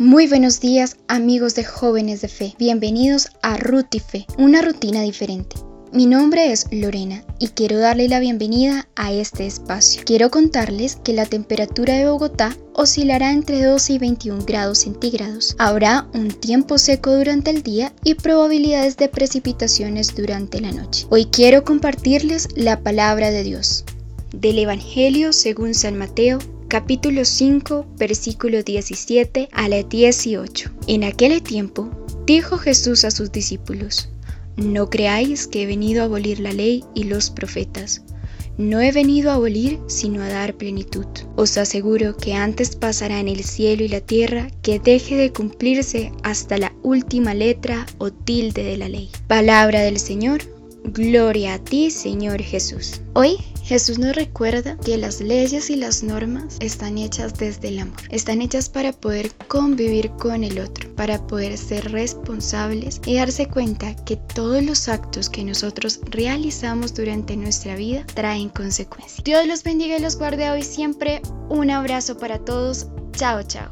Muy buenos días amigos de jóvenes de fe, bienvenidos a Rutife, una rutina diferente. Mi nombre es Lorena y quiero darle la bienvenida a este espacio. Quiero contarles que la temperatura de Bogotá oscilará entre 12 y 21 grados centígrados. Habrá un tiempo seco durante el día y probabilidades de precipitaciones durante la noche. Hoy quiero compartirles la palabra de Dios del Evangelio según San Mateo capítulo 5, versículo 17 a la 18. En aquel tiempo dijo Jesús a sus discípulos, No creáis que he venido a abolir la ley y los profetas. No he venido a abolir, sino a dar plenitud. Os aseguro que antes pasará en el cielo y la tierra que deje de cumplirse hasta la última letra o tilde de la ley. Palabra del Señor. Gloria a ti, Señor Jesús. Hoy Jesús nos recuerda que las leyes y las normas están hechas desde el amor, están hechas para poder convivir con el otro, para poder ser responsables y darse cuenta que todos los actos que nosotros realizamos durante nuestra vida traen consecuencias. Dios los bendiga y los guarde hoy siempre. Un abrazo para todos. Chao, chao.